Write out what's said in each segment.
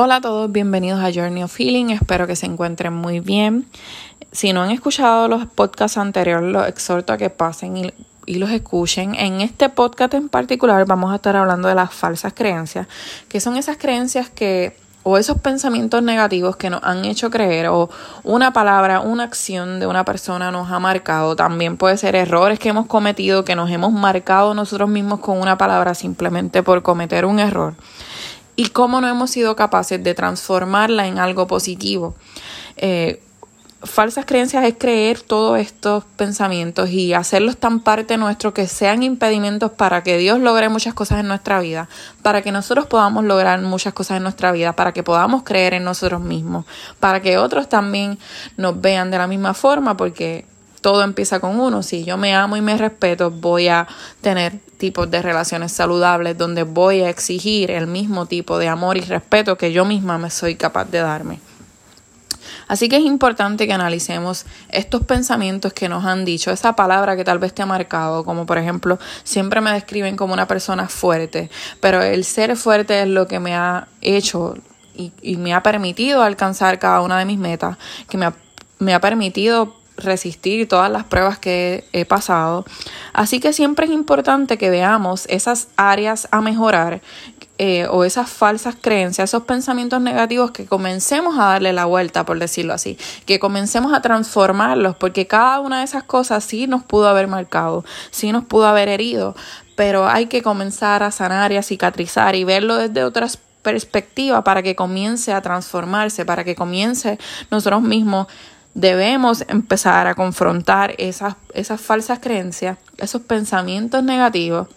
Hola a todos, bienvenidos a Journey of Feeling, espero que se encuentren muy bien. Si no han escuchado los podcasts anteriores, los exhorto a que pasen y, y, los escuchen. En este podcast en particular vamos a estar hablando de las falsas creencias, que son esas creencias que o esos pensamientos negativos que nos han hecho creer o una palabra, una acción de una persona nos ha marcado. También puede ser errores que hemos cometido, que nos hemos marcado nosotros mismos con una palabra simplemente por cometer un error y cómo no hemos sido capaces de transformarla en algo positivo. Eh, falsas creencias es creer todos estos pensamientos y hacerlos tan parte nuestro que sean impedimentos para que Dios logre muchas cosas en nuestra vida, para que nosotros podamos lograr muchas cosas en nuestra vida, para que podamos creer en nosotros mismos, para que otros también nos vean de la misma forma, porque todo empieza con uno. Si yo me amo y me respeto, voy a tener tipos de relaciones saludables donde voy a exigir el mismo tipo de amor y respeto que yo misma me soy capaz de darme. Así que es importante que analicemos estos pensamientos que nos han dicho, esa palabra que tal vez te ha marcado, como por ejemplo, siempre me describen como una persona fuerte, pero el ser fuerte es lo que me ha hecho y, y me ha permitido alcanzar cada una de mis metas, que me ha, me ha permitido resistir todas las pruebas que he pasado. Así que siempre es importante que veamos esas áreas a mejorar eh, o esas falsas creencias, esos pensamientos negativos, que comencemos a darle la vuelta, por decirlo así, que comencemos a transformarlos, porque cada una de esas cosas sí nos pudo haber marcado, sí nos pudo haber herido, pero hay que comenzar a sanar y a cicatrizar y verlo desde otras perspectivas para que comience a transformarse, para que comience nosotros mismos debemos empezar a confrontar esas, esas falsas creencias, esos pensamientos negativos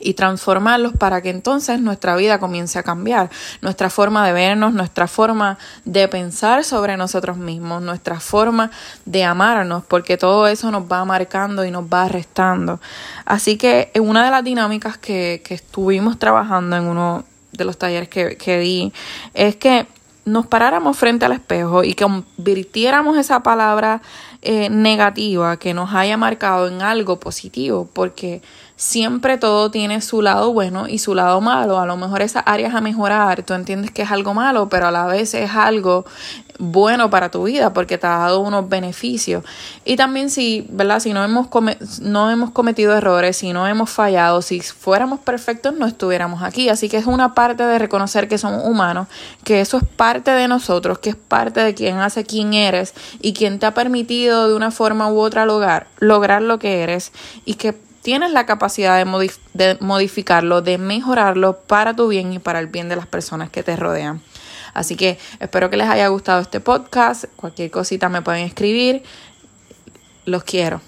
y transformarlos para que entonces nuestra vida comience a cambiar, nuestra forma de vernos, nuestra forma de pensar sobre nosotros mismos, nuestra forma de amarnos, porque todo eso nos va marcando y nos va restando. Así que una de las dinámicas que, que estuvimos trabajando en uno de los talleres que, que di es que nos paráramos frente al espejo y convirtiéramos esa palabra eh, negativa que nos haya marcado en algo positivo, porque siempre todo tiene su lado bueno y su lado malo. A lo mejor esas áreas a mejorar, tú entiendes que es algo malo, pero a la vez es algo bueno para tu vida porque te ha dado unos beneficios. Y también si, ¿verdad? Si no hemos, cometido errores, si no hemos fallado, si fuéramos perfectos no estuviéramos aquí. Así que es una parte de reconocer que somos humanos, que eso es parte de nosotros, que es parte de quien hace quién eres y quien te ha permitido de una forma u otra lograr, lograr lo que eres y que tienes la capacidad de, de modificarlo, de mejorarlo para tu bien y para el bien de las personas que te rodean. Así que espero que les haya gustado este podcast. Cualquier cosita me pueden escribir. Los quiero.